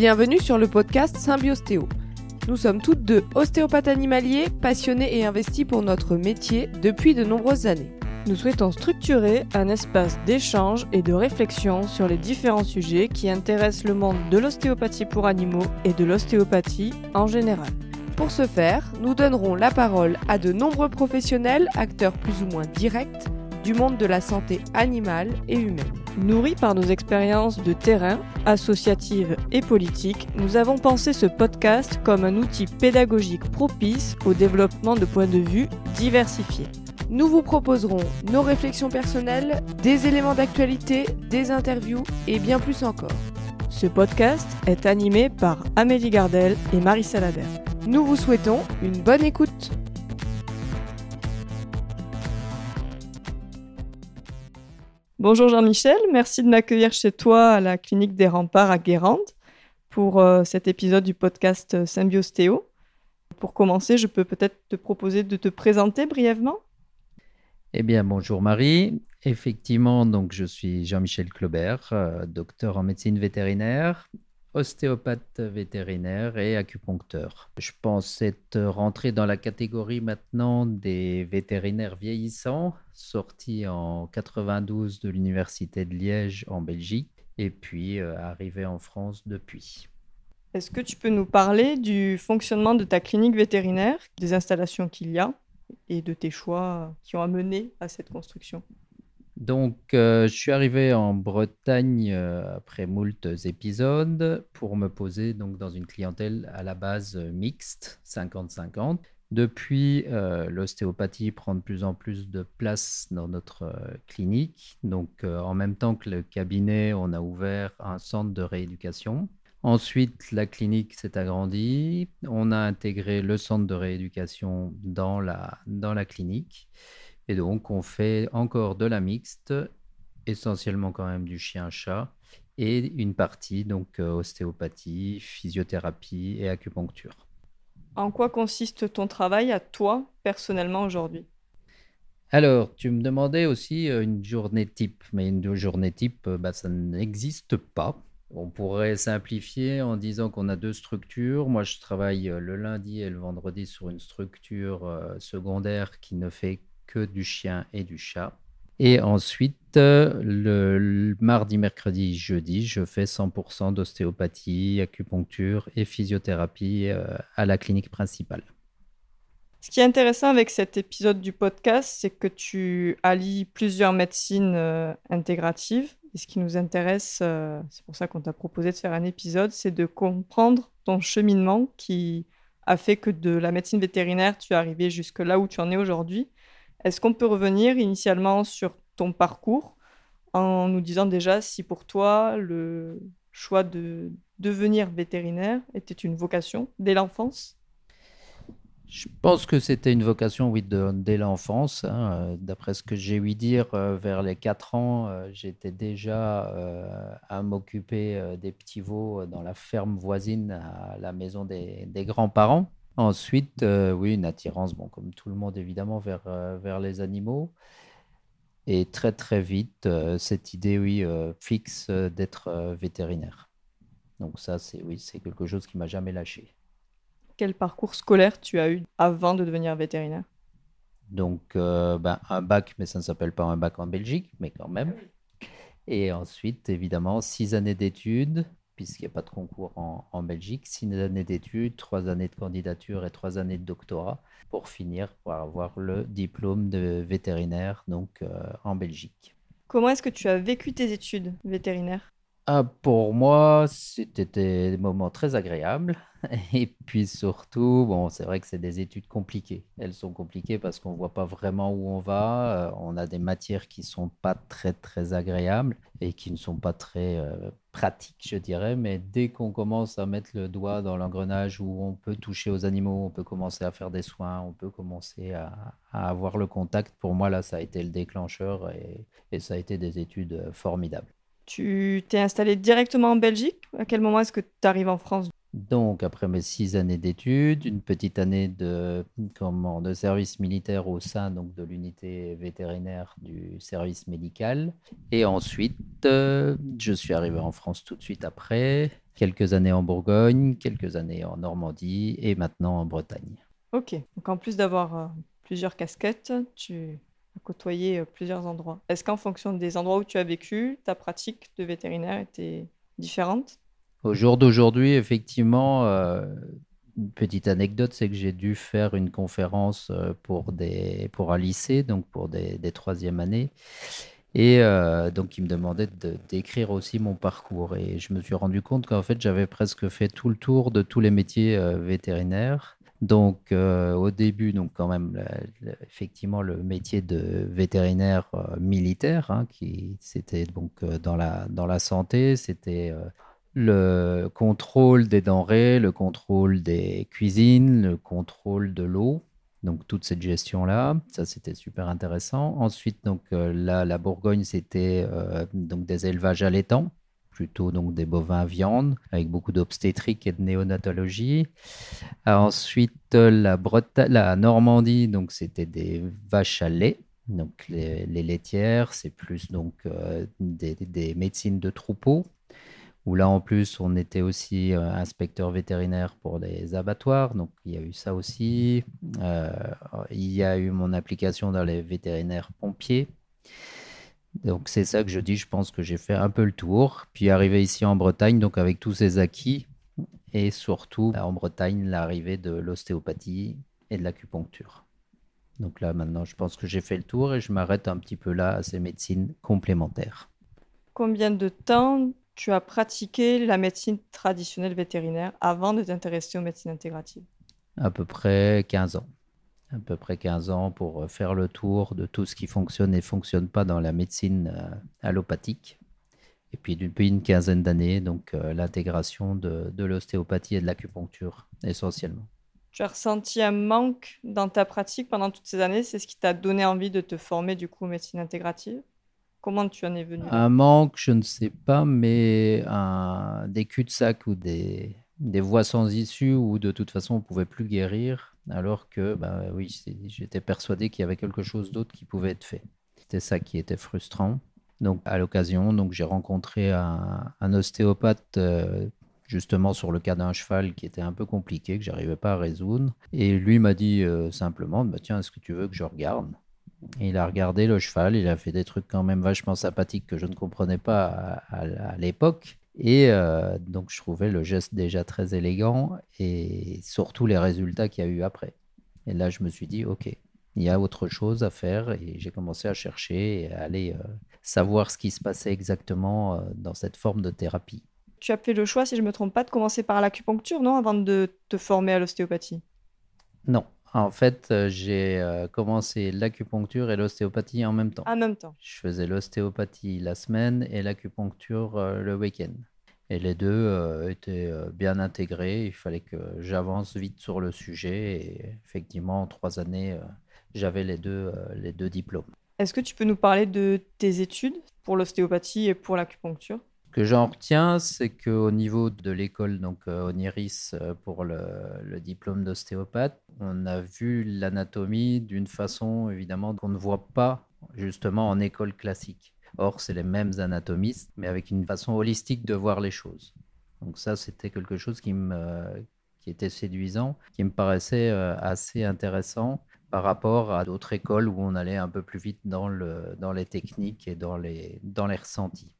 Bienvenue sur le podcast Symbiostéo. Nous sommes toutes deux ostéopathes animaliers, passionnés et investis pour notre métier depuis de nombreuses années. Nous souhaitons structurer un espace d'échange et de réflexion sur les différents sujets qui intéressent le monde de l'ostéopathie pour animaux et de l'ostéopathie en général. Pour ce faire, nous donnerons la parole à de nombreux professionnels, acteurs plus ou moins directs, du monde de la santé animale et humaine. Nourris par nos expériences de terrain, associatives et politiques, nous avons pensé ce podcast comme un outil pédagogique propice au développement de points de vue diversifiés. Nous vous proposerons nos réflexions personnelles, des éléments d'actualité, des interviews et bien plus encore. Ce podcast est animé par Amélie Gardel et Marie Salader. Nous vous souhaitons une bonne écoute. Bonjour Jean-Michel, merci de m'accueillir chez toi à la clinique des remparts à Guérande pour euh, cet épisode du podcast euh, Symbiostéo. Pour commencer, je peux peut-être te proposer de te présenter brièvement Eh bien, bonjour Marie. Effectivement, donc je suis Jean-Michel Claubert, euh, docteur en médecine vétérinaire ostéopathe vétérinaire et acupuncteur. Je pense être rentré dans la catégorie maintenant des vétérinaires vieillissants, sorti en 92 de l'Université de Liège en Belgique et puis euh, arrivé en France depuis. Est-ce que tu peux nous parler du fonctionnement de ta clinique vétérinaire, des installations qu'il y a et de tes choix qui ont amené à cette construction? Donc, euh, je suis arrivé en Bretagne euh, après moult épisodes pour me poser donc dans une clientèle à la base euh, mixte, 50-50. Depuis, l'ostéopathie prend de plus en plus de place dans notre clinique. Donc, en même temps que le cabinet, on a ouvert un centre de rééducation. Ensuite, la clinique s'est agrandie. On a intégré le centre de rééducation dans la, dans la clinique. Et donc, on fait encore de la mixte, essentiellement quand même du chien-chat, et une partie, donc euh, ostéopathie, physiothérapie et acupuncture. En quoi consiste ton travail à toi, personnellement, aujourd'hui? Alors, tu me demandais aussi euh, une journée type, mais une journée type, euh, bah, ça n'existe pas. On pourrait simplifier en disant qu'on a deux structures. Moi, je travaille le lundi et le vendredi sur une structure secondaire qui ne fait que du chien et du chat. Et ensuite, euh, le, mardi, mercredi, jeudi, je fais 100% d'ostéopathie, acupuncture et physiothérapie euh, à la clinique principale. Ce qui est intéressant avec cet épisode du podcast, c'est que tu allies plusieurs médecines euh, intégratives. Et ce qui nous intéresse, c'est pour ça qu'on t'a proposé de faire un épisode, c'est de comprendre ton cheminement qui a fait que de la médecine vétérinaire, tu es arrivé jusque là où tu en es aujourd'hui est-ce qu'on peut revenir initialement sur ton parcours en nous disant déjà si pour toi le choix de devenir vétérinaire était une vocation dès l'enfance? Je pense que c'était une vocation, oui, dès l'enfance. Hein. D'après ce que j'ai ouï dire, euh, vers les 4 ans, euh, j'étais déjà euh, à m'occuper des petits veaux dans la ferme voisine à la maison des grands-parents. Ensuite, euh, oui, une attirance, bon, comme tout le monde évidemment, vers, euh, vers les animaux. Et très très vite, euh, cette idée, oui, fixe d'être vétérinaire. Donc ça, c'est oui, c'est quelque chose qui m'a jamais lâché. Quel parcours scolaire tu as eu avant de devenir vétérinaire? Donc, ben, un bac, mais ça ne s'appelle pas un bac en Belgique, mais quand même. Et ensuite, évidemment, six années d'études, puisqu'il n'y a pas de concours en, Belgique, six années d'études, trois années de candidature et trois années de doctorat pour finir par avoir le diplôme de vétérinaire donc euh, en Belgique. Comment est-ce que tu as vécu tes études vétérinaires? Ah, Pour moi, c'était des moments très agréables. Et puis surtout, bon, c'est vrai que c'est des études compliquées. Elles sont compliquées parce qu'on ne voit pas vraiment où on va. Euh, on a des matières qui ne sont pas très, très agréables et qui ne sont pas très euh, pratiques, je dirais. Mais dès qu'on commence à mettre le doigt dans l'engrenage où on peut toucher aux animaux, on peut commencer à faire des soins, on peut commencer à, avoir le contact, pour moi, là, ça a été le déclencheur et, ça a été des études euh, formidables. Tu t'es installé directement en Belgique? À quel moment est-ce que tu arrives en France? Donc, après mes six années d'études, une petite année de, comment, de service militaire au sein donc, de l'unité vétérinaire du service médical. Et ensuite, euh, je suis arrivé en France tout de suite après. quelques années en Bourgogne, quelques années en Normandie et maintenant en Bretagne. Ok, donc en plus d'avoir euh, plusieurs casquettes, tu côtoyé euh, plusieurs endroits. Est-ce qu'en fonction des endroits où tu as vécu, ta pratique de vétérinaire était différente? Au jour d'aujourd'hui, effectivement, euh, une petite anecdote, c'est que j'ai dû faire une conférence pour, des, pour un lycée, donc pour des, des troisième années. Et donc, il me demandait de d'écrire aussi mon parcours. Et je me suis rendu compte qu'en fait, j'avais presque fait tout le tour de tous les métiers vétérinaires. Donc, au début, donc quand même, effectivement, le métier de vétérinaire militaire, hein, qui c'était donc dans la, dans la santé, c'était le contrôle des denrées, le contrôle des cuisines, le contrôle de l'eau. Donc toute cette gestion-là, ça c'était super intéressant. Ensuite, donc euh, la Bourgogne, c'était euh, donc des élevages allaitants, plutôt donc des bovins viande, avec beaucoup d'obstétrique et de néonatologie. Ensuite, la, la Normandie, donc c'était des vaches à lait. Donc les, laitières, c'est plus donc euh, des, des médecines de troupeaux où là en plus on était aussi euh, inspecteur vétérinaire pour les abattoirs, donc il y a eu ça aussi. Euh, il y a eu mon application dans les vétérinaires pompiers. Donc c'est ça que je dis, je pense que j'ai fait un peu le tour. Puis arrivé ici en Bretagne, donc avec tous ces acquis, et surtout en Bretagne, l'arrivée de l'ostéopathie et de l'acupuncture. Donc là maintenant, je pense que j'ai fait le tour et je m'arrête un petit peu là à ces médecines complémentaires. Combien de temps tu as pratiqué la médecine traditionnelle vétérinaire avant de t'intéresser aux médecines intégratives? À peu près 15 ans. À peu près 15 ans pour faire le tour de tout ce qui fonctionne et fonctionne pas dans la médecine euh, allopathique. Et puis depuis une quinzaine d'années, donc euh, l'intégration de, de l'ostéopathie et de l'acupuncture essentiellement. Tu as ressenti un manque dans ta pratique pendant toutes ces années? C'est ce qui t'a donné envie de te former du coup aux médecines intégratives? Comment tu en es venu Un manque, je ne sais pas, mais un, des cul-de-sac ou des, des voies sans issue où de toute façon on ne pouvait plus guérir, alors que bah, oui, j'étais persuadé qu'il y avait quelque chose d'autre qui pouvait être fait. C'était ça qui était frustrant. Donc à l'occasion, donc j'ai rencontré un, ostéopathe euh, justement sur le cas d'un cheval qui était un peu compliqué que j'arrivais pas à résoudre, et lui m'a dit euh, simplement, bah, tiens, est-ce que tu veux que je regarde? Il a regardé le cheval, il a fait des trucs quand même vachement sympathiques que je ne comprenais pas à, l'époque. Et euh, donc, je trouvais le geste déjà très élégant et surtout les résultats qu'il y a eu après. Et là, je me suis dit, OK, il y a autre chose à faire et j'ai commencé à chercher et à aller euh, savoir ce qui se passait exactement euh, dans cette forme de thérapie. Tu as fait le choix, si je ne me trompe pas, de commencer par l'acupuncture, non, avant de te former à l'ostéopathie? Non, en fait, euh, j'ai euh, commencé l'acupuncture et l'ostéopathie en même temps. En même temps. Je faisais l'ostéopathie la semaine et l'acupuncture euh, le week-end. Et les deux étaient bien intégrés. Il fallait que j'avance vite sur le sujet. Et effectivement, en trois années, j'avais les deux, les deux diplômes. Est-ce que tu peux nous parler de tes études pour l'ostéopathie et pour l'acupuncture? Ce que j'en retiens, c'est qu'au niveau de l'école, donc euh, Oniris, euh, pour le, diplôme d'ostéopathe, on a vu l'anatomie d'une façon évidemment qu'on ne voit pas justement en école classique. Or, c'est les mêmes anatomistes, mais avec une façon holistique de voir les choses. Donc ça, c'était quelque chose qui, me, qui était séduisant, qui me paraissait euh, assez intéressant par rapport à d'autres écoles où on allait un peu plus vite dans, le, dans les techniques et dans les, dans les ressentis.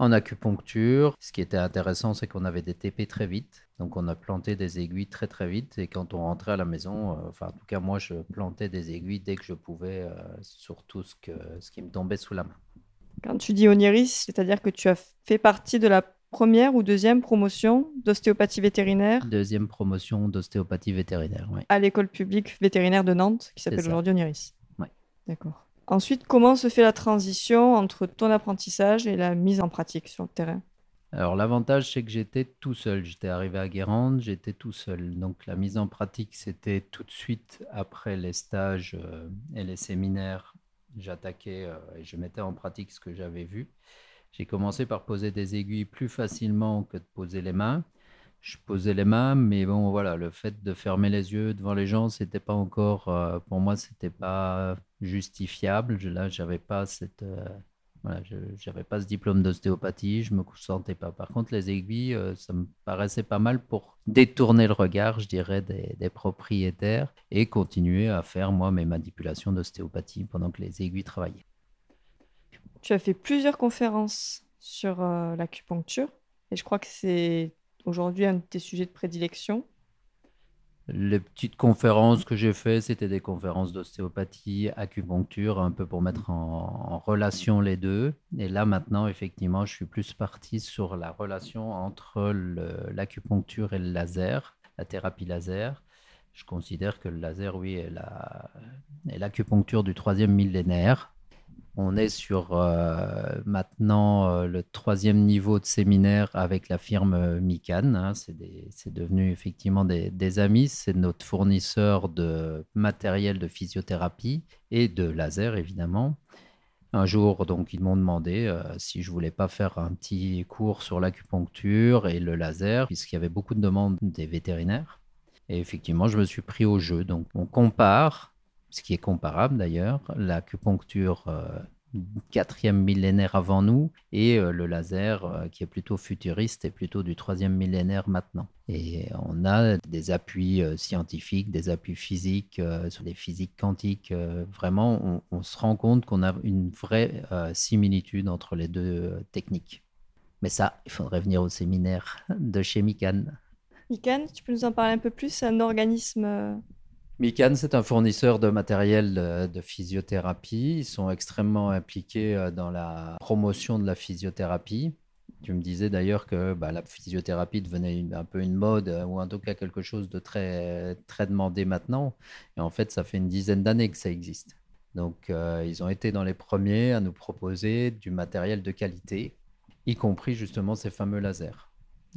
En acupuncture, ce qui était intéressant, c'est qu'on avait des TP très vite. Donc on a planté des aiguilles très très vite. Et quand on rentrait à la maison, euh, enfin en tout cas moi, je plantais des aiguilles dès que je pouvais euh, sur tout ce, que, ce qui me tombait sous la main. Quand tu dis Oniris, c'est-à-dire que tu as fait partie de la première ou deuxième promotion d'ostéopathie vétérinaire? Deuxième promotion d'ostéopathie vétérinaire, oui. À l'école publique vétérinaire de Nantes, qui s'appelle aujourd'hui Oniris. Oui. D'accord. Ensuite, comment se fait la transition entre ton apprentissage et la mise en pratique sur le terrain? Alors l'avantage, c'est que j'étais tout seul. J'étais arrivé à Guérande, j'étais tout seul. Donc la mise en pratique, c'était tout de suite après les stages euh, et les séminaires. J'attaquais euh, et je mettais en pratique ce que j'avais vu. J'ai commencé par poser des aiguilles plus facilement que de poser les mains je posais les mains, mais bon, voilà, le fait de fermer les yeux devant les gens, c'était pas encore, euh, pour moi, c'était pas justifiable. Je, là, j'avais pas cette, euh, Voilà, je n'avais pas ce diplôme d'ostéopathie, je me sentais pas. Par contre, les aiguilles, euh, ça me paraissait pas mal pour détourner le regard, je dirais, des, des propriétaires et continuer à faire, moi, mes manipulations d'ostéopathie pendant que les aiguilles travaillaient. Tu as fait plusieurs conférences sur l'acupuncture et je crois que c'est aujourd'hui un de tes sujets de prédilection. Les petites conférences que j'ai faites, c'était des conférences d'ostéopathie, acupuncture, un peu pour mettre en, relation les deux. Et là, maintenant, effectivement, je suis plus parti sur la relation entre l'acupuncture et le laser, la thérapie laser. Je considère que le laser, oui, est l'acupuncture du troisième millénaire. On est sur euh, maintenant euh, le troisième niveau de séminaire avec la firme euh, Mikan. Hein. c'est devenu effectivement des, amis. C'est notre fournisseur de matériel de physiothérapie et de laser, évidemment. Un jour, donc, ils m'ont demandé si je voulais pas faire un petit cours sur l'acupuncture et le laser, puisqu'il y avait beaucoup de demandes des vétérinaires. Et effectivement, je me suis pris au jeu. Donc, on compare ce qui est comparable d'ailleurs, l'acupuncture euh, quatrième millénaire avant nous et euh, le laser euh, qui est plutôt futuriste et plutôt du troisième millénaire maintenant. Et on a des appuis scientifiques, des appuis physiques sur des physiques quantiques. vraiment, on, se rend compte qu'on a une vraie similitude entre les deux techniques. Mais ça, il faudrait venir au séminaire de chez Mikan. Mikan, tu peux nous en parler un peu plus C'est un organisme Mikan, c'est un fournisseur de matériel de, physiothérapie. Ils sont extrêmement impliqués euh, dans la promotion de la physiothérapie. Tu me disais d'ailleurs que bah, la physiothérapie devenait un peu une mode, euh, ou en tout cas quelque chose de très, très demandé maintenant. Et en fait, ça fait une dizaine d'années que ça existe. Donc, euh, ils ont été dans les premiers à nous proposer du matériel de qualité, y compris justement ces fameux lasers.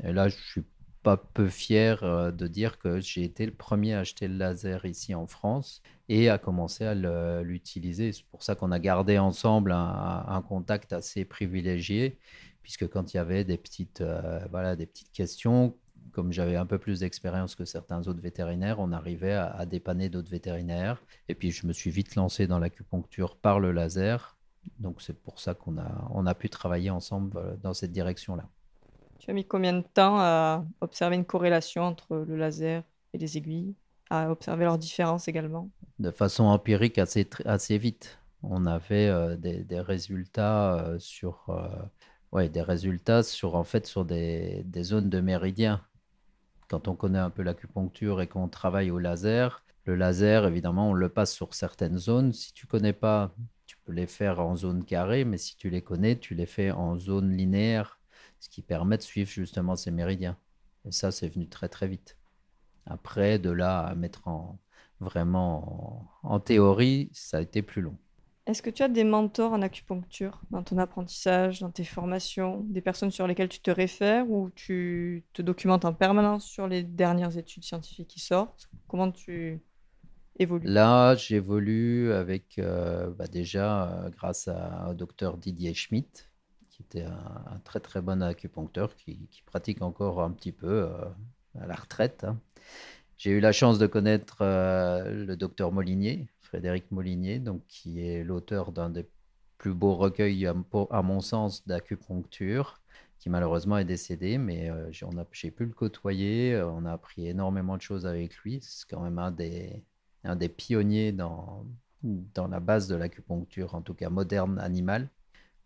Et là, je suis pas peu fier euh, de dire que j'ai été le premier à acheter le laser ici en France et à commencer à l'utiliser. C'est pour ça qu'on a gardé ensemble un, contact assez privilégié, puisque quand il y avait des petites, euh, voilà, des petites questions, comme j'avais un peu plus d'expérience que certains autres vétérinaires, on arrivait à, à dépanner d'autres vétérinaires. Et puis je me suis vite lancé dans l'acupuncture par le laser. Donc c'est pour ça qu'on a, on a pu travailler ensemble euh, dans cette direction-là. Tu as mis combien de temps à observer une corrélation entre le laser et les aiguilles, à observer leurs différences également? De façon empirique, assez, assez vite. On avait euh, des, des, résultats euh, sur, euh, ouais, des résultats sur en fait sur des, des zones de méridien. Quand on connaît un peu l'acupuncture et qu'on travaille au laser, le laser, évidemment, on le passe sur certaines zones. Si tu connais pas, tu peux les faire en zone carrée, mais si tu les connais, tu les fais en zone linéaire ce qui permet de suivre justement ces méridiens. Et ça, c'est venu très très vite. Après, de là à mettre en vraiment en, théorie, ça a été plus long. Est-ce que tu as des mentors en acupuncture dans ton apprentissage, dans tes formations, des personnes sur lesquelles tu te réfères ou tu te documentes en permanence sur les dernières études scientifiques qui sortent? Comment tu évolues? Là, j'évolue avec euh, bah, déjà euh, grâce à, au docteur Didier Schmitt, qui était un, très très bon acupuncteur qui, pratique encore un petit peu euh, à la retraite. Hein. J'ai eu la chance de connaître euh, le docteur Molinier, Frédéric Molinier, donc, qui est l'auteur d'un des plus beaux recueils, à, mon sens, d'acupuncture, qui malheureusement est décédé, mais euh, j'ai pu le côtoyer, on a appris énormément de choses avec lui. C'est quand même un des, un des pionniers dans, dans la base de l'acupuncture, en tout cas moderne animale.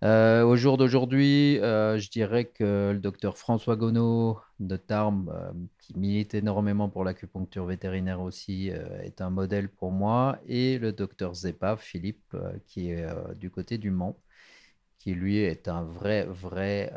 Euh, au jour d'aujourd'hui, euh, je dirais que le docteur François Gonneau de Tarbes, euh, qui milite énormément pour l'acupuncture vétérinaire aussi, est un modèle pour moi. Et le docteur Zepa, Philippe, qui est du côté du Mans, qui lui est un vrai, vrai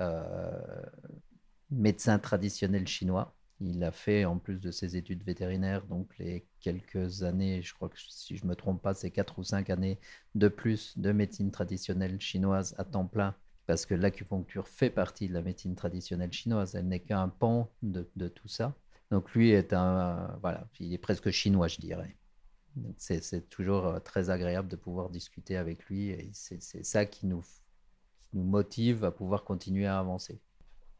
médecin traditionnel chinois. Il a fait, en plus de ses études vétérinaires, donc les quelques années, je crois que si je ne me trompe pas, c'est quatre ou cinq années de plus de médecine traditionnelle chinoise à temps plein, parce que l'acupuncture fait partie de la médecine traditionnelle chinoise. Elle n'est qu'un pan de, tout ça. Donc lui est un, voilà, il est presque chinois, je dirais. C'est toujours euh, très agréable de pouvoir discuter avec lui et c'est ça qui nous, qui nous motive à pouvoir continuer à avancer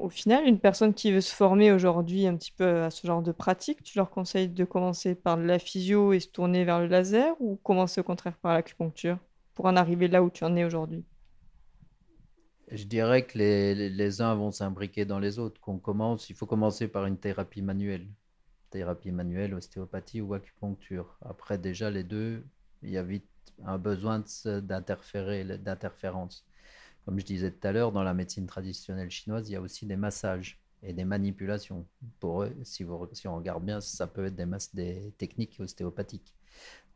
au final, une personne qui veut se former aujourd'hui un petit peu à ce genre de pratique, tu leur conseilles de commencer par la physio et se tourner vers le laser ou commencer au contraire par l'acupuncture pour en arriver là où tu en es aujourd'hui? Je dirais que les, les, uns vont s'imbriquer dans les autres. Qu'on commence, il faut commencer par une thérapie manuelle. Thérapie manuelle, ostéopathie ou acupuncture. Après, déjà, les deux, il y a vite un besoin d'interférer, d'interférence. Comme je disais tout à l'heure, dans la médecine traditionnelle chinoise, il y a aussi des massages et des manipulations. Pour eux, si, on regarde bien, ça peut être des, techniques ostéopathiques.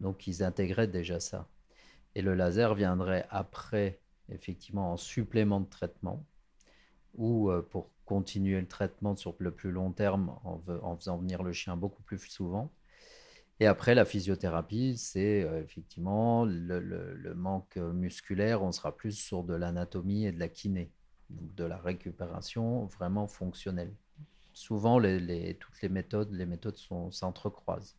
Donc, ils intégraient déjà ça. Et le laser viendrait après, effectivement, en supplément de traitement ou euh, pour continuer le traitement sur le plus long terme en faisant venir le chien beaucoup plus souvent. Et après, la physiothérapie, c'est euh, effectivement le, manque musculaire. On sera plus sur de l'anatomie et de la kiné, donc de la récupération vraiment fonctionnelle. Souvent, les, toutes les méthodes, les méthodes s'entrecroisent.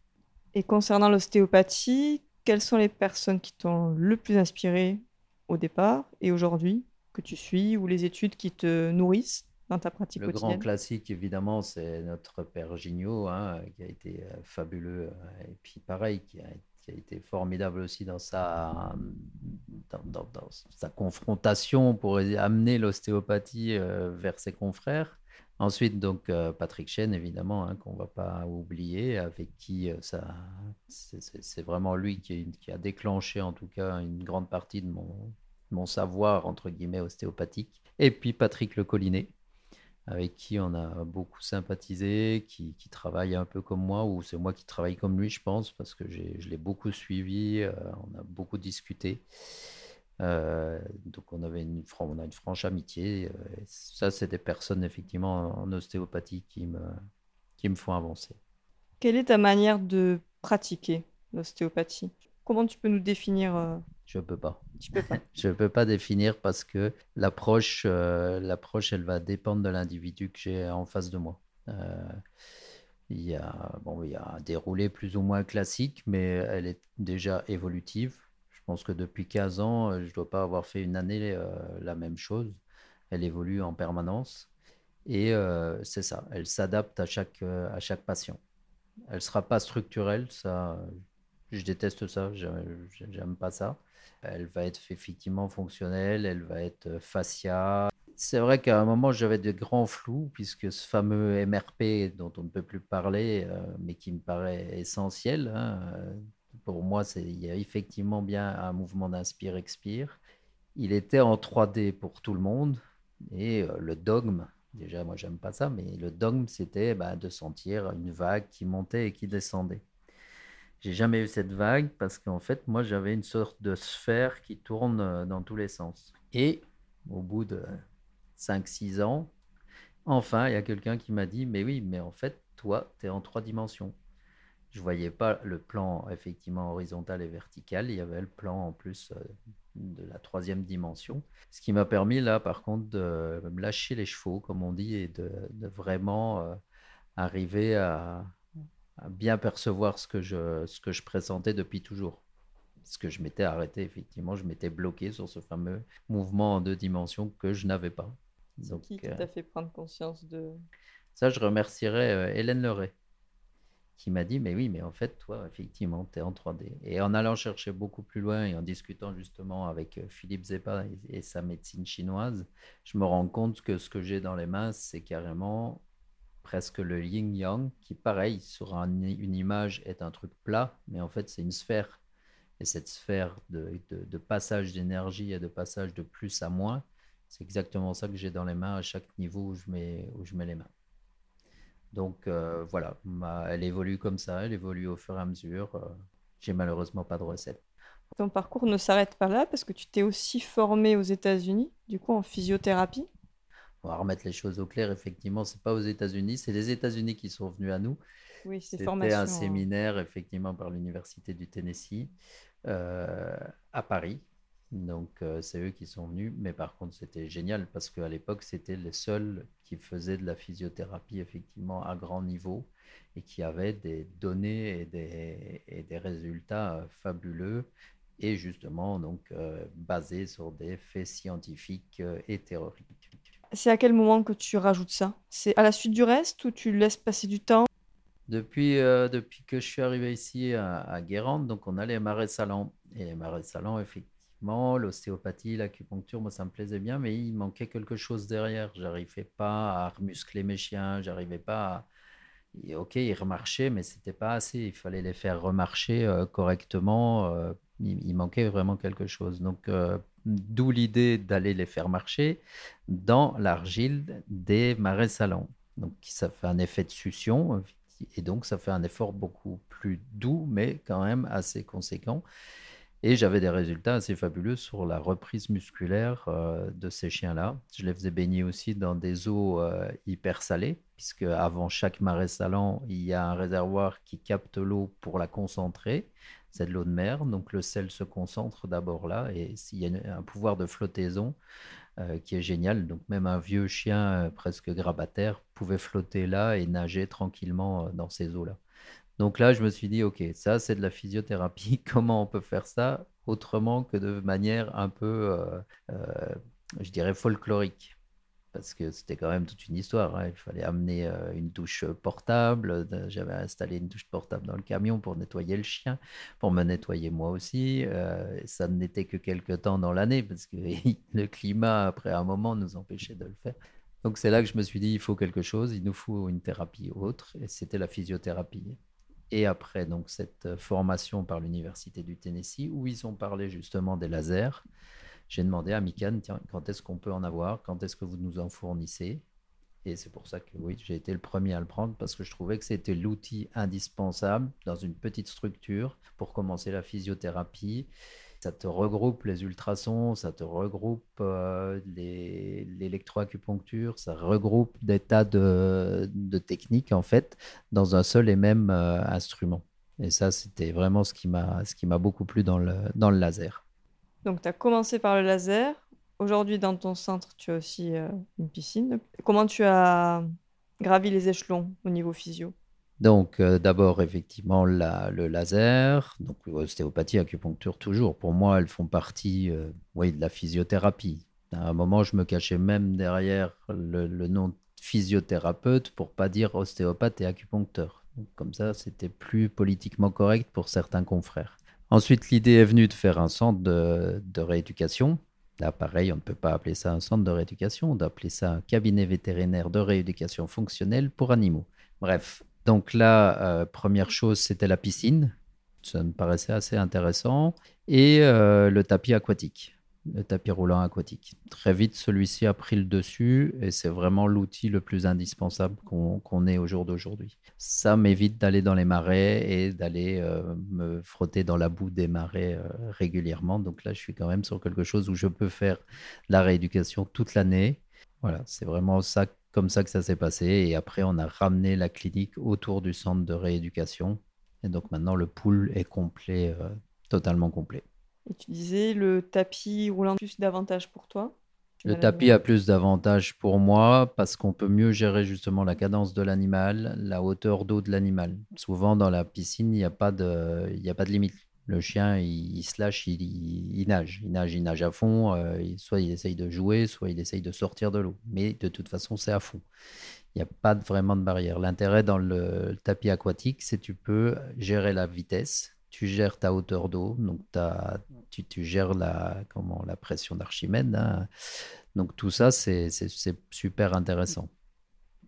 Et concernant l'ostéopathie, quelles sont les personnes qui t'ont le plus inspiré au départ et aujourd'hui que tu suis ou les études qui te nourrissent? Dans ta pratique Le grand classique, évidemment, c'est notre père Gignot, hein, qui a été euh, fabuleux, euh, et puis pareil, qui a, été formidable aussi dans sa, dans, sa confrontation pour amener l'ostéopathie euh, vers ses confrères. Ensuite, donc, Patrick Chen, évidemment, hein, qu'on ne va pas oublier, avec qui ça, c'est vraiment lui qui, qui, a déclenché, en tout cas, une grande partie de mon, mon savoir, entre guillemets, ostéopathique. Et puis Patrick Le Collinet, avec qui on a beaucoup sympathisé, qui, travaille un peu comme moi, ou c'est moi qui travaille comme lui, je pense, parce que je l'ai beaucoup suivi, euh, on a beaucoup discuté. Euh, donc on, avait une, on a une franche amitié. Euh, ça, c'est des personnes effectivement en ostéopathie qui me, qui me font avancer. Quelle est ta manière de pratiquer l'ostéopathie? Comment tu peux nous définir je peux pas. Tu peux pas. je peux pas définir parce que l'approche, euh, l'approche, elle va dépendre de l'individu que j'ai en face de moi. Euh, il y a, bon, il y a un déroulé plus ou moins classique, mais elle est déjà évolutive. Je pense que depuis 15 ans, je ne dois pas avoir fait une année euh, la même chose. Elle évolue en permanence. Et c'est ça, elle s'adapte à chaque, à chaque patient. Elle ne sera pas structurelle, ça, je déteste ça, j'aime pas ça. Elle va être effectivement fonctionnelle, elle va être euh, fascia. C'est vrai qu'à un moment, j'avais de grands flous, puisque ce fameux MRP dont on ne peut plus parler, euh, mais qui me paraît essentiel, hein, euh, pour moi, il y a effectivement bien un mouvement d'inspire-expire. Il était en 3D pour tout le monde, et le dogme, déjà, moi, j'aime pas ça, mais le dogme, c'était bah, de sentir une vague qui montait et qui descendait. J'ai jamais eu cette vague parce qu'en fait, moi, j'avais une sorte de sphère qui tourne euh, dans tous les sens. Et au bout de 5-6 ans, enfin, il y a quelqu'un qui m'a dit, mais oui, mais en fait, toi, tu es en trois dimensions. Je voyais pas le plan effectivement horizontal et vertical, il y avait le plan en plus euh, de la troisième dimension. Ce qui m'a permis là, par contre, de me lâcher les chevaux, comme on dit, et de, vraiment euh, arriver à, à bien percevoir ce que je, ce que je présentais depuis toujours. Parce que je m'étais arrêté, effectivement, je m'étais bloqué sur ce fameux mouvement en deux dimensions que je n'avais pas. Donc, qui t'a euh, fait prendre conscience de... Ça, je remercierais euh, Hélène Leray, qui m'a dit, mais oui, mais en fait, toi, effectivement, tu es en 3D. Et en allant chercher beaucoup plus loin et en discutant justement avec euh, Philippe Zepa et sa médecine chinoise, je me rends compte que ce que j'ai dans les mains, c'est carrément presque le yin-yang, qui pareil, sur une image est un truc plat, mais en fait c'est une sphère. Et cette sphère de, passage d'énergie et de passage de plus à moins, c'est exactement ça que j'ai dans les mains à chaque niveau où je mets, où je mets les mains. Donc euh, voilà, elle évolue comme ça, elle évolue au fur et à mesure. Euh, j'ai malheureusement pas de recette. Ton parcours ne s'arrête pas là parce que tu t'es aussi formé aux États-Unis, du coup en physiothérapie on va remettre les choses au clair. Effectivement, c'est pas aux États-Unis, c'est les États-Unis qui sont venus à nous. Oui, C'était un hein. séminaire, effectivement, par l'Université du Tennessee euh, à Paris. Donc, euh, c'est eux qui sont venus. Mais par contre, c'était génial parce qu'à l'époque, c'était les seuls qui faisaient de la physiothérapie, effectivement, à grand niveau et qui avaient des données et des, et des résultats euh, fabuleux et justement donc basés sur des faits scientifiques et théoriques. C'est à quel moment que tu rajoutes ça? C'est à la suite du reste ou tu laisses passer du temps? Depuis, euh, depuis que je suis arrivé ici à, Guérande, donc on a les marais salants. Et les marais salants, effectivement, l'ostéopathie, l'acupuncture, moi, ça me plaisait bien, mais il manquait quelque chose derrière. J'arrivais pas à remuscler mes chiens, j'arrivais pas à... Ok, ils remarchaient, mais c'était pas assez. Il fallait les faire remarcher euh, correctement. Euh, il, manquait vraiment quelque chose. Donc, d'où l'idée d'aller les faire marcher dans l'argile des marais salants. Donc, ça fait un effet de succion, et donc ça fait un effort beaucoup plus doux, mais quand même assez conséquent. Et j'avais des résultats assez fabuleux sur la reprise musculaire euh, de ces chiens-là. Je les faisais baigner aussi dans des eaux euh, hyper salées, puisque avant chaque marais salant, il y a un réservoir qui capte l'eau pour la concentrer. C'est de l'eau de mer, donc le sel se concentre d'abord là, et s'il y a un pouvoir de flottaison euh, qui est génial. Donc même un vieux chien presque grabataire pouvait flotter là et nager tranquillement dans ces eaux-là. Donc là, je me suis dit, OK, ça, c'est de la physiothérapie. Comment on peut faire ça autrement que de manière un peu, euh, euh, je dirais, folklorique? Parce que c'était quand même toute une histoire. Hein. Il fallait amener euh, une douche portable. J'avais installé une douche portable dans le camion pour nettoyer le chien, pour me nettoyer moi aussi. ça n'était que quelques temps dans l'année parce que le climat, après un moment, nous empêchait de le faire. Donc c'est là que je me suis dit, il faut quelque chose, il nous faut une thérapie autre, et c'était la physiothérapie et après donc cette euh, formation par l'Université du Tennessee où ils ont parlé justement des lasers. J'ai demandé à Mikan, tiens, quand est-ce qu'on peut en avoir? Quand est-ce que vous nous en fournissez? Et c'est pour ça que oui, j'ai été le premier à le prendre parce que je trouvais que c'était l'outil indispensable dans une petite structure pour commencer la physiothérapie ça te regroupe les ultrasons, ça te regroupe euh, l'électroacupuncture, ça regroupe des tas de, techniques en fait dans un seul et même euh, instrument. Et ça, c'était vraiment ce qui m'a beaucoup plu dans le, dans le laser. Donc, tu as commencé par le laser. Aujourd'hui, dans ton centre, tu as aussi euh, une piscine. Comment tu as gravi les échelons au niveau physio? Donc, euh, d'abord, effectivement, le laser, donc l'ostéopathie, acupuncture, toujours. Pour moi, elles font partie euh, oui, de la physiothérapie. À un moment, je me cachais même derrière le, nom physiothérapeute pour pas dire ostéopathe et acupuncteur. comme ça, c'était plus politiquement correct pour certains confrères. Ensuite, l'idée est venue de faire un centre de, rééducation. Là, pareil, on ne peut pas appeler ça un centre de rééducation, on doit appeler ça un cabinet vétérinaire de rééducation fonctionnelle pour animaux. Bref, donc là, euh, première chose, c'était la piscine. Ça me paraissait assez intéressant. Et euh, le tapis aquatique, le tapis roulant aquatique. Très vite, celui-ci a pris le dessus et c'est vraiment l'outil le plus indispensable qu'on ait au jour d'aujourd'hui. Ça m'évite d'aller dans les marais et d'aller euh, me frotter dans la boue des marais régulièrement. Donc là, je suis quand même sur quelque chose où je peux faire la rééducation toute l'année. Voilà, c'est vraiment ça comme ça que ça s'est passé. Et après, on a ramené la clinique autour du centre de rééducation. Et donc maintenant, le pool est complet, euh, totalement complet. Et tu disais, le tapis roulant plus d'avantages pour toi Le tapis a plus d'avantages pour moi parce qu'on peut mieux gérer justement la cadence de l'animal, la hauteur d'eau de l'animal. Souvent, dans la piscine, il n'y a, pas de, il a pas de limite. Le chien, il, se lâche, il, nage, il nage, il nage à fond. Euh, soit il essaye de jouer, soit il essaye de sortir de l'eau. Mais de toute façon, c'est à fond. Il n'y a pas vraiment de barrière. L'intérêt dans le, tapis aquatique, c'est que tu peux gérer la vitesse, tu gères ta hauteur d'eau, donc tu, gères la, comment, la pression d'Archimède. Hein. Donc tout ça, c'est super intéressant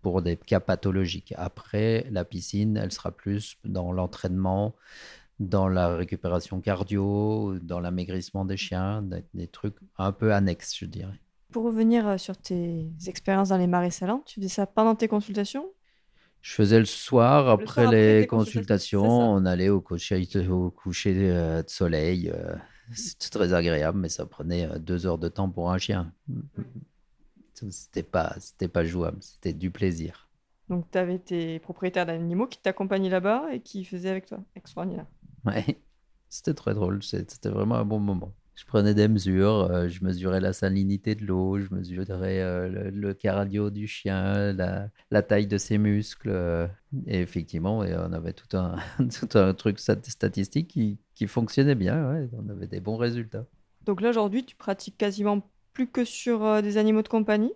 pour des cas pathologiques. Après, la piscine, elle sera plus dans l'entraînement, dans la récupération cardio, dans l'amaigrissement des chiens, des, trucs un peu annexes, je dirais. Pour revenir euh, sur tes expériences dans les marais salants, tu faisais ça pendant tes consultations Je faisais le soir, après, les consultations, on allait au coucher, au coucher euh, de soleil. Euh, c'était très agréable, mais ça prenait deux heures de temps pour un chien. C'était pas, c'était pas jouable, c'était du plaisir. Donc, tu avais tes propriétaires d'animaux qui t'accompagnaient là-bas et qui faisaient avec toi, extraordinaire. Ouais, c'était très drôle. C'était vraiment un bon moment. Je prenais des mesures, euh, je mesurais la salinité de l'eau, je mesurais euh, le, cardio du chien, la, taille de ses muscles. Euh, et effectivement, on avait tout un, tout un truc statistique qui, qui fonctionnait bien. Ouais, on avait des bons résultats. Donc là, aujourd'hui, tu pratiques quasiment plus que sur des animaux de compagnie?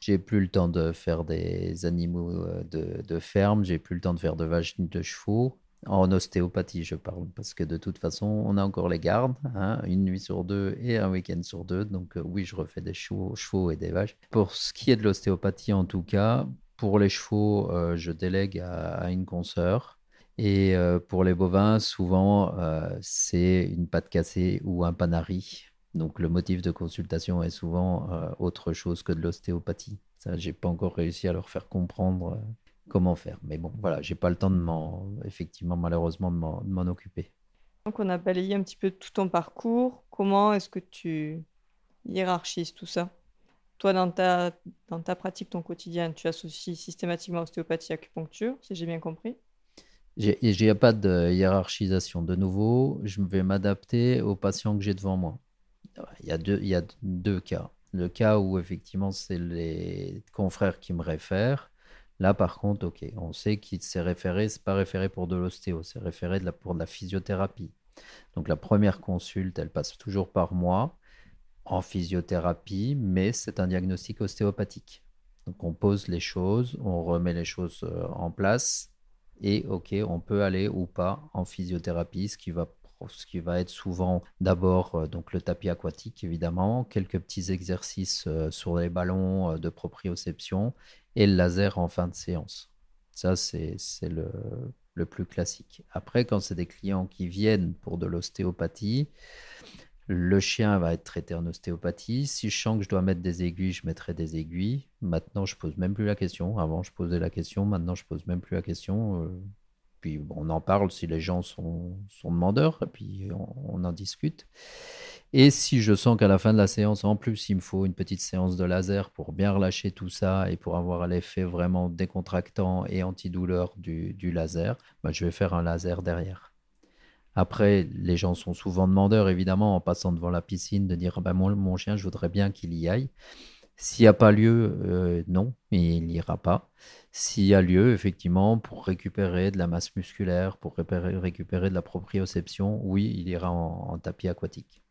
J'ai plus le temps de faire des animaux de, de ferme, j'ai plus le temps de faire de vaches ni de chevaux. En ostéopathie, je parle, parce que de toute façon, on a encore les gardes, hein, une nuit sur deux et un week-end sur deux. Donc euh, oui, je refais des chevaux, et des vaches. Pour ce qui est de l'ostéopathie, en tout cas, pour les chevaux, euh, je délègue à, une consoeur. Et euh, pour les bovins, souvent, c'est une patte cassée ou un panari. Donc le motif de consultation est souvent autre chose que de l'ostéopathie. Ça, j'ai pas encore réussi à leur faire comprendre comment faire. Mais bon, voilà, j'ai pas le temps de m'en, effectivement, malheureusement, de m'en occuper. Donc, on a balayé un petit peu tout ton parcours. Comment est-ce que tu hiérarchises tout ça? Toi, dans ta, dans ta pratique, ton quotidien, tu associes systématiquement ostéopathie et acupuncture, si j'ai bien compris? Il n'y a pas de hiérarchisation. De nouveau, je vais m'adapter aux patients que j'ai devant moi. Il y, a deux, il y a deux cas. Le cas où, effectivement, c'est les confrères qui me réfèrent Là, par contre, ok, on sait qu'il s'est référé, c'est pas référé pour de l'ostéo, c'est référé pour de la physiothérapie. Donc la première consulte, elle passe toujours par moi en physiothérapie, mais c'est un diagnostic ostéopathique. Donc on pose les choses, on remet les choses euh, en place et ok, on peut aller ou pas en physiothérapie, ce qui va ce qui va être souvent d'abord euh, donc le tapis aquatique évidemment, quelques petits exercices euh, sur les ballons de proprioception et le laser en fin de séance. Ça, c'est le, le, plus classique. Après, quand c'est des clients qui viennent pour de l'ostéopathie, le chien va être traité en ostéopathie. Si je sens que je dois mettre des aiguilles, je mettrai des aiguilles. Maintenant, je pose même plus la question. Avant, je posais la question. Maintenant, je pose même plus la question. Puis, on en parle si les gens sont, demandeurs. Et puis, on en discute. Et si je sens qu'à la fin de la séance, en plus, il me faut une petite séance de laser pour bien relâcher tout ça et pour avoir l'effet vraiment décontractant et antidouleur du, laser, bah, je vais faire un laser derrière. Après, les gens sont souvent demandeurs, évidemment, en passant devant la piscine, de dire bah, mon chien, je voudrais bien qu'il y aille. S'il n'y a pas lieu, euh, non, il n'ira pas. S'il y a lieu, effectivement, pour récupérer de la masse musculaire, pour récupérer, de la proprioception, oui, il ira en tapis aquatique.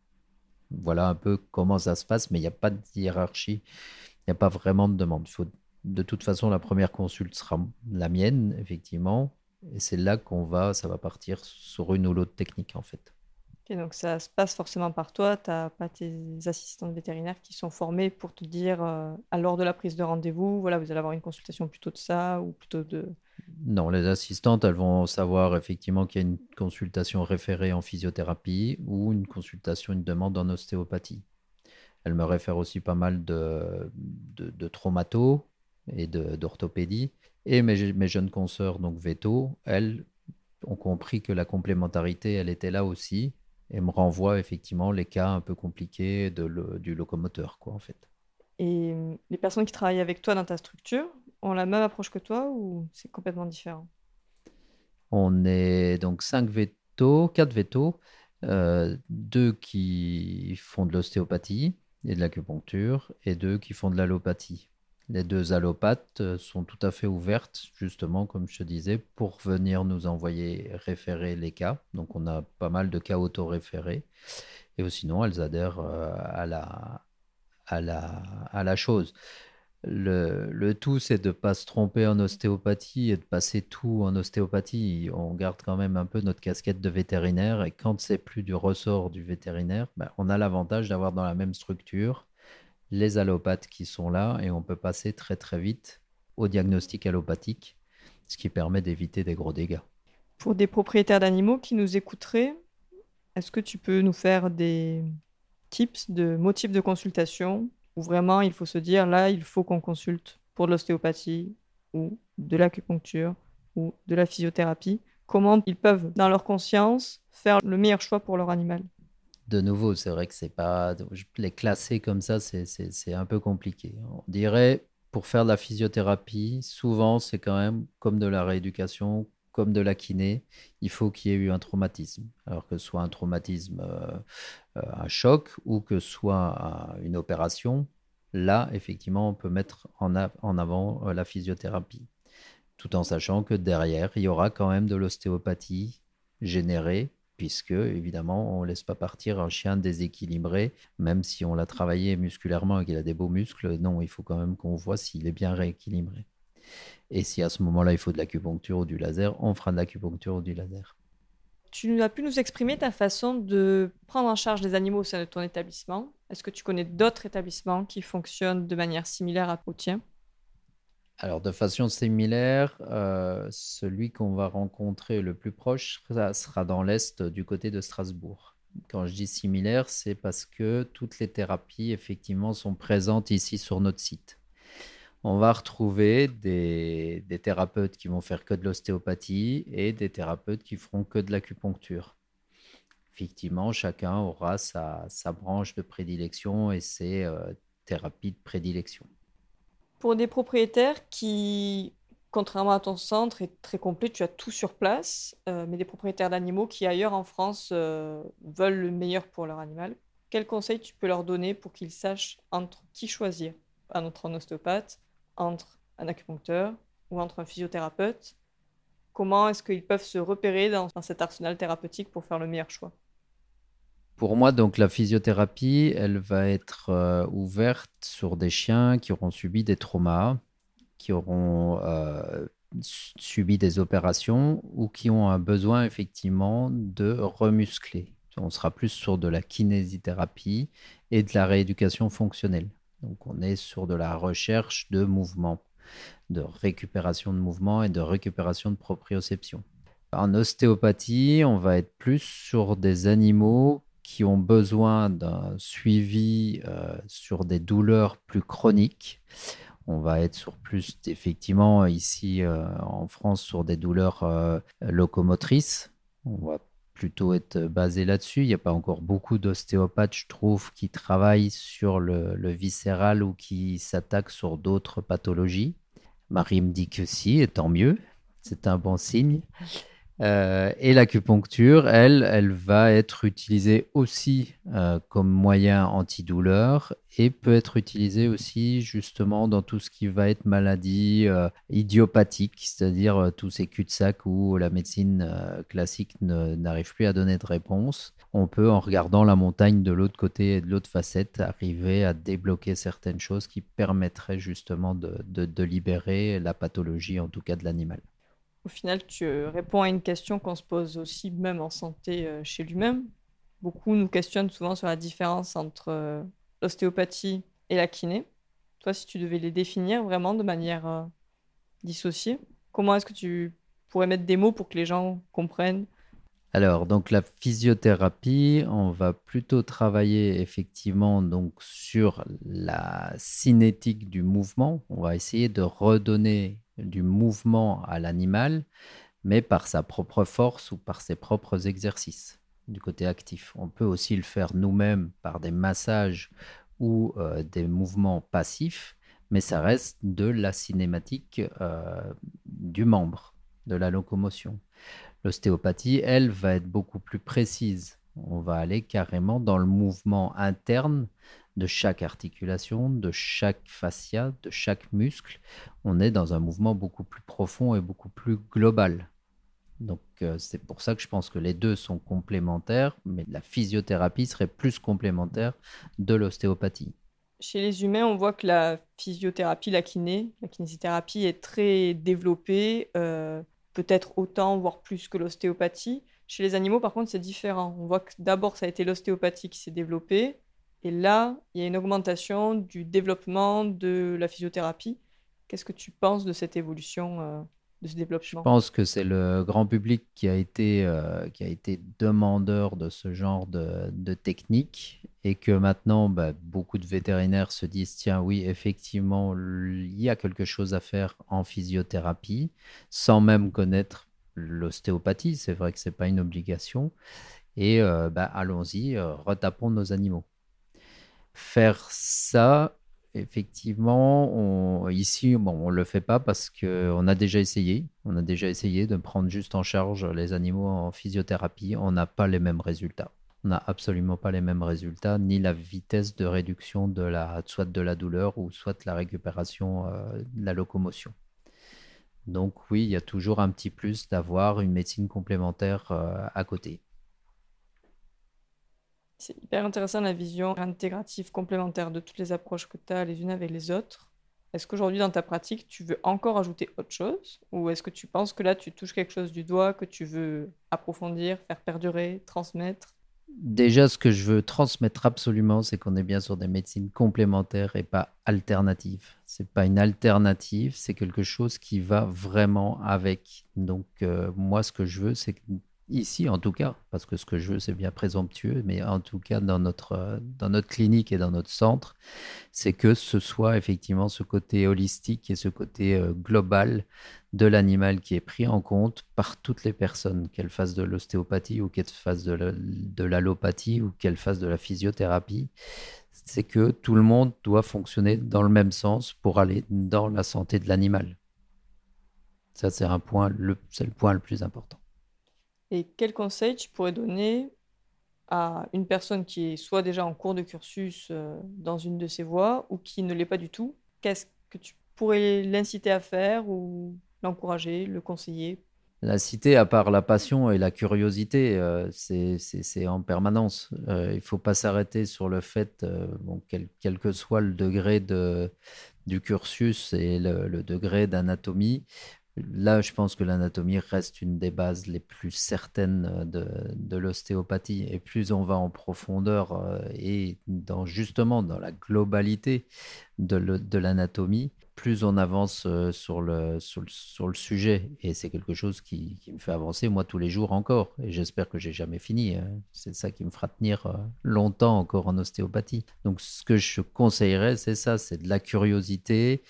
Voilà un peu comment ça se passe, mais il n'y a pas de hiérarchie, il n'y a pas vraiment de demande. De toute façon, la première consulte sera la mienne, effectivement, et c'est là qu'on va, ça va partir sur une ou l'autre technique, en fait. Donc ça se passe forcément par toi, tu n'as pas tes assistants vétérinaires qui sont formés pour te dire, euh, à l'heure de la prise de rendez-vous, voilà, vous allez avoir une consultation plutôt de ça, ou plutôt de... Non, les assistantes, elles vont savoir effectivement qu'il y a une consultation référée en physiothérapie ou une consultation, une demande en ostéopathie. Elles me réfèrent aussi pas mal de, de, traumato et d'orthopédie. Et mes, mes, jeunes consoeurs, donc veto, elles ont compris que la complémentarité, elle était là aussi et me renvoient effectivement les cas un peu compliqués de du locomoteur, quoi, en fait. Et les personnes qui travaillent avec toi dans ta structure, ont la même approche que toi ou c'est complètement différent? On est donc 5 vétos, 4 vétos, euh, deux qui font de l'ostéopathie et de l'acupuncture et deux qui font de l'allopathie. Les deux allopathes euh, sont tout à fait ouvertes, justement, comme je te disais, pour venir nous envoyer référer les cas. Donc, on a pas mal de cas auto-référés. Et sinon, elles adhèrent euh, à la, à la, à la chose. Le, tout, c'est de ne pas se tromper en ostéopathie et de passer tout en ostéopathie. On garde quand même un peu notre casquette de vétérinaire et quand c'est plus du ressort du vétérinaire, ben, on a l'avantage d'avoir dans la même structure les allopathes qui sont là et on peut passer très très vite au diagnostic allopathique, ce qui permet d'éviter des gros dégâts. Pour des propriétaires d'animaux qui nous écouteraient, est-ce que tu peux nous faire des tips de motifs de consultation où vraiment il faut se dire là, il faut qu'on consulte pour de l'ostéopathie ou de l'acupuncture ou de la physiothérapie, comment ils peuvent, dans leur conscience, faire le meilleur choix pour leur animal? De nouveau, c'est vrai que c'est pas les classer comme ça, c'est un peu compliqué. On dirait pour faire de la physiothérapie, souvent c'est quand même comme de la rééducation, comme de la kiné, il faut qu'il y ait eu un traumatisme. Alors que ce soit un traumatisme, euh, euh, un choc ou que ce soit une opération, là, effectivement, on peut mettre en, en avant euh, la physiothérapie. Tout en sachant que derrière, il y aura quand même de l'ostéopathie générée, puisque, évidemment, on ne laisse pas partir un chien déséquilibré, même si on l'a travaillé musculairement et qu'il a des beaux muscles. Non, il faut quand même qu'on voit s'il est bien rééquilibré. Et si à ce moment-là, il faut de l'acupuncture ou du laser, on fera de l'acupuncture ou du laser. Tu as pu nous exprimer ta façon de prendre en charge les animaux au sein de ton établissement. Est-ce que tu connais d'autres établissements qui fonctionnent de manière similaire à au tien? Alors, de façon similaire, euh, celui qu'on va rencontrer le plus proche sera, sera dans l'Est du côté de Strasbourg. Quand je dis similaire, c'est parce que toutes les thérapies, effectivement, sont présentes ici sur notre site on va retrouver des, thérapeutes qui vont faire que de l'ostéopathie et des thérapeutes qui feront que de l'acupuncture. Effectivement, chacun aura sa, branche de prédilection et ses euh, thérapies de prédilection. Pour des propriétaires qui, contrairement à ton centre, est très complet, tu as tout sur place, euh, mais des propriétaires d'animaux qui ailleurs en France euh, veulent le meilleur pour leur animal, quel conseil tu peux leur donner pour qu'ils sachent entre qui choisir? Entre un ostéopathe, entre un acupuncteur ou entre un physiothérapeute. Comment est-ce qu'ils peuvent se repérer dans, cet arsenal thérapeutique pour faire le meilleur choix? Pour moi, donc la physiothérapie, elle va être euh, ouverte sur des chiens qui auront subi des traumas, qui auront euh, subi des opérations ou qui ont un besoin effectivement de remuscler. On sera plus sur de la kinésithérapie et de la rééducation fonctionnelle. Donc on est sur de la recherche de mouvement, de récupération de mouvement et de récupération de proprioception. En ostéopathie, on va être plus sur des animaux qui ont besoin d'un suivi euh, sur des douleurs plus chroniques. On va être sur plus, effectivement, ici euh, en France, sur des douleurs euh, locomotrices. On va plutôt être basé là-dessus. Il n'y a pas encore beaucoup d'ostéopathes, je trouve, qui travaillent sur le, viscéral ou qui s'attaquent sur d'autres pathologies. Marie me dit que si, et tant mieux, c'est un bon signe. Euh, et l'acupuncture, elle, elle va être utilisée aussi euh, comme moyen antidouleur et peut être utilisée aussi justement dans tout ce qui va être maladie euh, idiopathique, c'est-à-dire tous ces cul-de-sac où la médecine classique n'arrive plus à donner de réponse. On peut, en regardant la montagne de l'autre côté et de l'autre facette, arriver à débloquer certaines choses qui permettraient justement de libérer la pathologie, en tout cas de l'animal au final, tu euh, réponds à une question qu'on se pose aussi même en santé euh, chez lui-même. Beaucoup nous questionnent souvent sur la différence entre euh, l'ostéopathie et la kiné. Toi, si tu devais les définir vraiment de manière dissociée, comment est-ce que tu pourrais mettre des mots pour que les gens comprennent? Alors, donc la physiothérapie, on va plutôt travailler effectivement donc sur la cinétique du mouvement. On va essayer de redonner du mouvement à l'animal, mais par sa propre force ou par ses propres exercices du côté actif. On peut aussi le faire nous-mêmes par des massages ou euh, des mouvements passifs, mais ça reste de la cinématique euh, du membre, de la locomotion. L'ostéopathie, elle, va être beaucoup plus précise. On va aller carrément dans le mouvement interne de chaque articulation, de chaque fascia, de chaque muscle. On est dans un mouvement beaucoup plus profond et beaucoup plus global. Donc euh, c'est pour ça que je pense que les deux sont complémentaires, mais la physiothérapie serait plus complémentaire de l'ostéopathie. Chez les humains, on voit que la physiothérapie, la kiné, la kinésithérapie est très développée, euh, peut-être autant, voire plus que l'ostéopathie. Chez les animaux, par contre, c'est différent. On voit que d'abord, ça a été l'ostéopathie qui s'est développée, et là, il y a une augmentation du développement de la physiothérapie. Qu'est-ce que tu penses de cette évolution, euh, de ce développement? Je pense que c'est le grand public qui a été, euh, qui a été demandeur de ce genre de, de technique et que maintenant, bah, beaucoup de vétérinaires se disent, tiens, oui, effectivement, il y a quelque chose à faire en physiothérapie, sans même connaître l'ostéopathie. C'est vrai que ce n'est pas une obligation. Et euh, bah, allons-y, retapons nos animaux faire ça, effectivement, ici, on ne le fait pas parce qu'on a déjà essayé. On a déjà essayé de prendre juste en charge les animaux en physiothérapie. On n'a pas les mêmes résultats. On n'a absolument pas les mêmes résultats, ni la vitesse de réduction de la, soit de la douleur ou soit la récupération euh, de la locomotion. Donc oui, il y a toujours un petit plus d'avoir une médecine complémentaire euh, à côté. C'est hyper intéressant la vision intégrative complémentaire de toutes les approches que tu as les unes avec les autres. Est-ce qu'aujourd'hui, dans ta pratique, tu veux encore ajouter autre chose? Ou est-ce que tu penses que là, tu touches quelque chose du doigt, que tu veux approfondir, faire perdurer, transmettre? Déjà, ce que je veux transmettre absolument, c'est qu'on est bien sur des médecines complémentaires et pas alternatives. C'est pas une alternative, c'est quelque chose qui va vraiment avec. Donc, euh, moi, ce que je veux, c'est ici en tout cas, parce que ce que je veux, c'est bien présomptueux, mais en tout cas dans notre, euh, dans notre clinique et dans notre centre, c'est que ce soit effectivement ce côté holistique et ce côté euh, global de l'animal qui est pris en compte par toutes les personnes, qu'elles fassent de l'ostéopathie ou qu'elles fassent de l'allopathie ou qu'elles fassent de la physiothérapie. C'est que tout le monde doit fonctionner dans le même sens pour aller dans la santé de l'animal. Ça, c'est un point, c'est le point le plus important. Et quel conseil tu pourrais donner à une personne qui est soit déjà en cours de cursus euh, dans une de ces voies ou qui ne l'est pas du tout? Qu'est-ce que tu pourrais l'inciter à faire ou l'encourager, le conseiller? L'inciter, à part la passion et la curiosité, euh, c'est en permanence. Euh, il ne faut pas s'arrêter sur le fait, quel, que soit le degré de, du cursus et le degré d'anatomie, Là, je pense que l'anatomie reste une des bases les plus certaines euh, de, l'ostéopathie. Et plus on va en profondeur euh, et dans, justement dans la globalité de l'anatomie, plus on avance euh, sur le, sur le, sujet. Et c'est quelque chose qui, me fait avancer, moi, tous les jours encore. Et j'espère que j'ai jamais fini. Hein. C'est ça qui me fera tenir longtemps encore en ostéopathie. Donc, ce que je conseillerais, c'est ça c'est de la curiosité,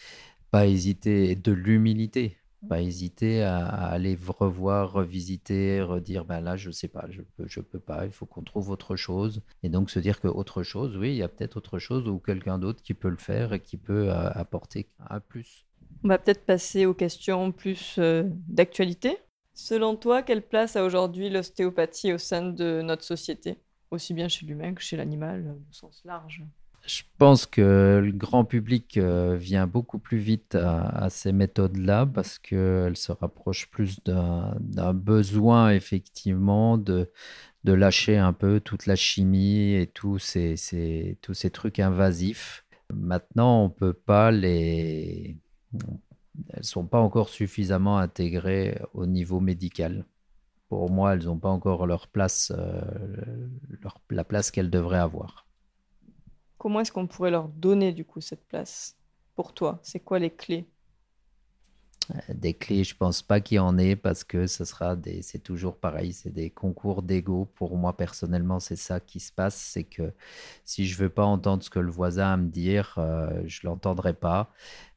pas hésiter, et de l'humilité pas hésiter à, aller revoir, revisiter, redire ben là je sais pas, je peux, je peux pas, il faut qu'on trouve autre chose. Et donc se dire que autre chose, oui, il y a peut-être autre chose ou quelqu'un d'autre qui peut le faire et qui peut euh, apporter un plus. On va peut-être passer aux questions plus euh, d'actualité. Selon toi, quelle place a aujourd'hui l'ostéopathie au sein de notre société, aussi bien chez l'humain que chez l'animal, au sens large je pense que le grand public euh, vient beaucoup plus vite à, ces méthodes-là parce qu'elles se rapprochent plus d'un besoin, effectivement, de, de lâcher un peu toute la chimie et tous ces, tous ces trucs invasifs. Maintenant, on peut pas les... Elles sont pas encore suffisamment intégrées au niveau médical. Pour moi, elles n'ont pas encore leur place, euh, la place qu'elles devraient avoir. Comment est-ce qu'on pourrait leur donner du coup cette place pour toi? C'est quoi les clés? Euh, des clés, je pense pas qu'il y en ait parce que ce sera des, c'est toujours pareil, c'est des concours d'ego. Pour moi personnellement, c'est ça qui se passe, c'est que si je veux pas entendre ce que le voisin a me dire, euh, je l'entendrai pas.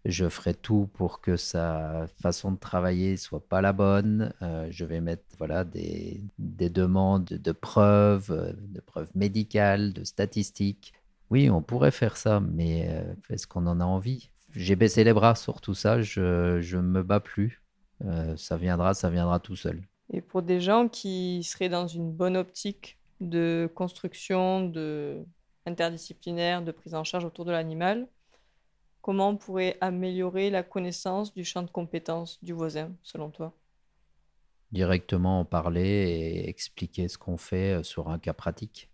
Je ferai tout pour que sa façon de travailler soit pas la bonne. Euh, je vais mettre voilà des, des demandes de preuves, de preuves médicales, de statistiques. Oui, on pourrait faire ça, mais euh, est-ce qu'on en a envie? J'ai baissé les bras sur tout ça, je ne me bats plus. Euh, ça viendra, ça viendra tout seul. Et pour des gens qui seraient dans une bonne optique de construction, de interdisciplinaire, de prise en charge autour de l'animal, comment on pourrait améliorer la connaissance du champ de compétences du voisin, selon toi? Directement en parler et expliquer ce qu'on fait euh, sur un cas pratique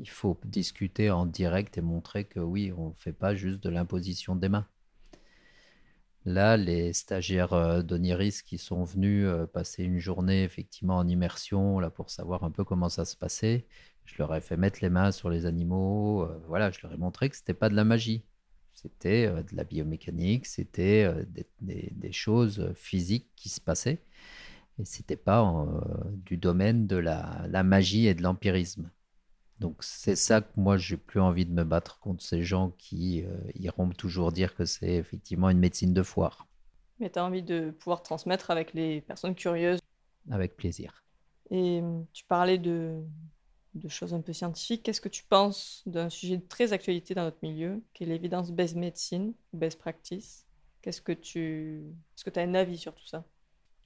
il faut discuter en direct et montrer que oui, on ne fait pas juste de l'imposition des mains. Là, les stagiaires euh, d'Oniris qui sont venus euh, passer une journée effectivement en immersion là pour savoir un peu comment ça se passait, je leur ai fait mettre les mains sur les animaux. Euh, voilà, je leur ai montré que c'était pas de la magie, c'était de la biomécanique, c'était des, choses physiques qui se passaient et c'était pas du domaine de la magie et de l'empirisme. Donc c'est ça que moi j'ai plus envie de me battre contre ces gens qui euh, iront toujours dire que c'est effectivement une médecine de foire. Mais tu as envie de pouvoir transmettre avec les personnes curieuses. Avec plaisir. Et hum, tu parlais de, de choses un peu scientifiques. Qu'est-ce que tu penses d'un sujet de très actualité dans notre milieu, qui est l'évidence-based medicine, best practice? Qu'est-ce que tu... Est-ce que tu as un avis sur tout ça?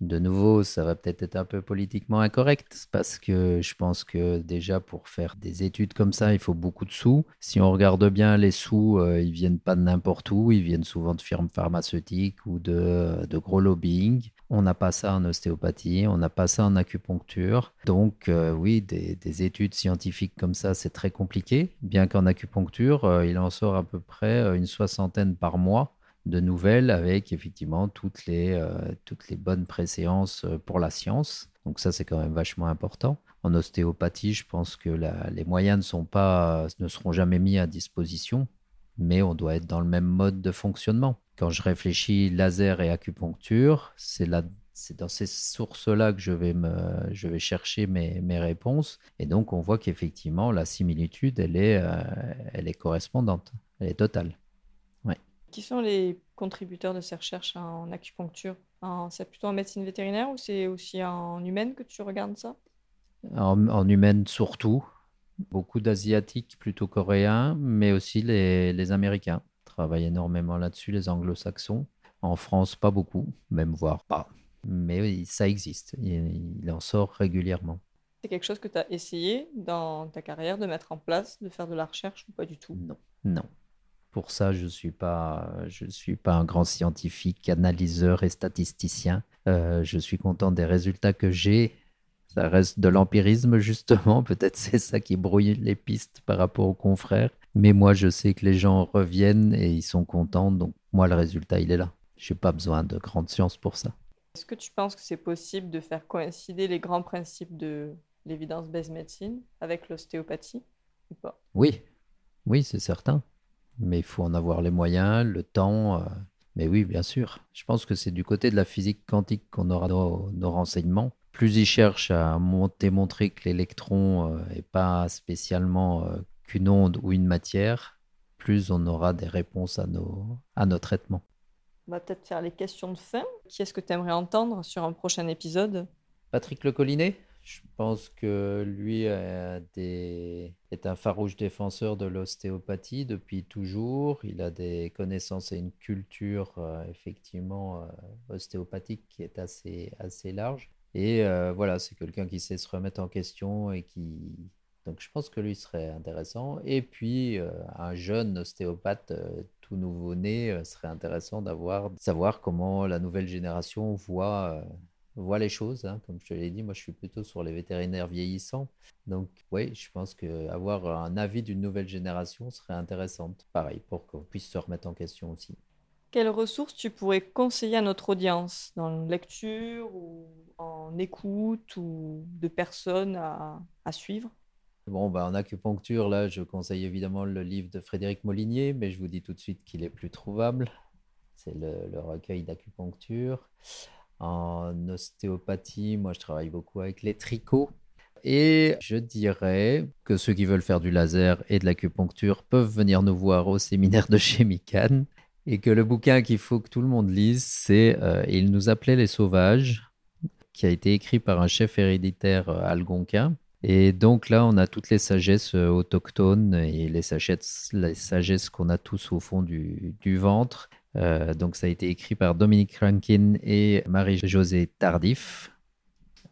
De nouveau, ça va peut-être être un peu politiquement incorrect parce que je pense que déjà pour faire des études comme ça, il faut beaucoup de sous. Si on regarde bien, les sous, euh, ils viennent pas de n'importe où, ils viennent souvent de firmes pharmaceutiques ou de, gros lobbying. On n'a pas ça en ostéopathie, on n'a pas ça en acupuncture. Donc euh, oui, des, études scientifiques comme ça, c'est très compliqué. Bien qu'en acupuncture, euh, il en sort à peu près une soixantaine par mois de nouvelles avec effectivement toutes les, euh, toutes les bonnes préséances euh, pour la science. Donc ça, c'est quand même vachement important. En ostéopathie, je pense que les moyens ne, sont pas, ne seront jamais mis à disposition, mais on doit être dans le même mode de fonctionnement. Quand je réfléchis laser et acupuncture, c'est c'est dans ces sources-là que je vais, me, je vais chercher mes, mes réponses. Et donc, on voit qu'effectivement, la similitude, elle est, euh, elle est correspondante, elle est totale. Qui sont les contributeurs de ces recherches en acupuncture? C'est plutôt en médecine vétérinaire ou c'est aussi en humaine que tu regardes ça? En, humaine surtout. Beaucoup d'Asiatiques, plutôt coréens, mais aussi les, les Américains travaillent énormément là-dessus, les anglo-saxons. En France, pas beaucoup, même voire pas. Mais ça existe, il, il en sort régulièrement. C'est quelque chose que tu as essayé dans ta carrière de mettre en place, de faire de la recherche ou pas du tout? Non, non. Pour ça, je ne suis, pas, je suis pas un grand scientifique, analyseur et statisticien. Euh, je suis content des résultats que j'ai. Ça reste de l'empirisme, justement. Peut-être c'est ça qui brouille les pistes par rapport aux confrères. Mais moi, je sais que les gens reviennent et ils sont contents. Donc, moi, le résultat, il est là. Je n'ai pas besoin de grande science pour ça. Est-ce que tu penses que c'est possible de faire coïncider les grands principes de l'évidence-based médecine avec l'ostéopathie ou pas? Oui, oui, c'est certain mais il faut en avoir les moyens, le temps. Euh, mais oui, bien sûr. Je pense que c'est du côté de la physique quantique qu'on aura nos, renseignements. Plus ils cherchent à démontrer que l'électron n'est euh, pas spécialement euh, qu'une onde ou une matière, plus on aura des réponses à nos, à nos traitements. On va peut-être faire les questions de fin. Qui est-ce que tu aimerais entendre sur un prochain épisode? Patrick Le Collinet? Je pense que lui est un farouche défenseur de l'ostéopathie depuis toujours. Il a des connaissances et une culture euh, effectivement euh, ostéopathique qui est assez, assez large. Et euh, voilà, c'est quelqu'un qui sait se remettre en question et qui... Donc je pense que lui serait intéressant. Et puis un jeune ostéopathe tout nouveau-né serait intéressant d'avoir, savoir comment la nouvelle génération voit voit les choses. Hein. Comme je te l'ai dit, moi, je suis plutôt sur les vétérinaires vieillissants. Donc, oui, je pense qu'avoir un avis d'une nouvelle génération serait intéressante. Pareil, pour qu'on puisse se remettre en question aussi. Quelles ressources tu pourrais conseiller à notre audience? Dans lecture ou en écoute ou de personnes à, suivre? Bon, bah, en acupuncture, là, je conseille évidemment le livre de Frédéric Molinier, mais je vous dis tout de suite qu'il est plus trouvable. C'est le, le recueil d'acupuncture. En ostéopathie, moi, je travaille beaucoup avec les tricots. Et je dirais que ceux qui veulent faire du laser et de l'acupuncture peuvent venir nous voir au séminaire de Chemicane. Et que le bouquin qu'il faut que tout le monde lise, c'est euh, Il nous appelait les sauvages, qui a été écrit par un chef héréditaire euh, algonquin. Et donc là, on a toutes les sagesses euh, autochtones et les sagesses, qu'on a tous au fond du ventre. Euh, donc ça a été écrit par Dominique Rankin et Marie-Josée Tardif.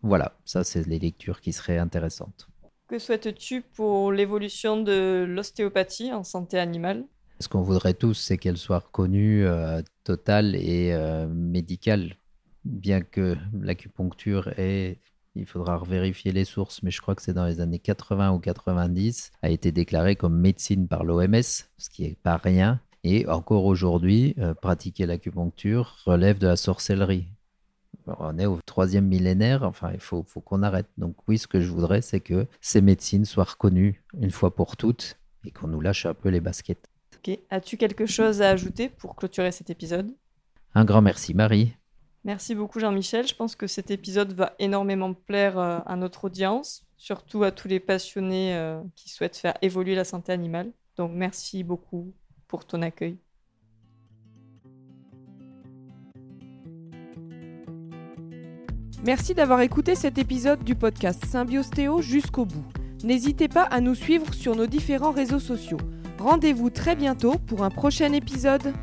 Voilà, ça c'est les lectures qui seraient intéressantes. Que souhaites-tu pour l'évolution de l'ostéopathie en santé animale? Ce qu'on voudrait tous, c'est qu'elle soit reconnue euh, totale et euh, médicale, bien que l'acupuncture est il faudra vérifier les sources, mais je crois que c'est dans les années 80 ou 90, a été déclarée comme médecine par l'OMS, ce qui n'est pas rien. Et encore aujourd'hui, euh, pratiquer l'acupuncture relève de la sorcellerie. On est au troisième millénaire, enfin, il faut, faut qu'on arrête. Donc oui, ce que je voudrais, c'est que ces médecines soient reconnues une fois pour toutes et qu'on nous lâche un peu les baskets. Ok. As-tu quelque chose à ajouter pour clôturer cet épisode? Un grand merci, Marie. Merci beaucoup, Jean-Michel. Je pense que cet épisode va énormément plaire euh, à notre audience, surtout à tous les passionnés euh, qui souhaitent faire évoluer la santé animale. Donc merci beaucoup pour ton accueil. Merci d'avoir écouté cet épisode du podcast Symbiostéo jusqu'au bout. N'hésitez pas à nous suivre sur nos différents réseaux sociaux. Rendez-vous très bientôt pour un prochain épisode.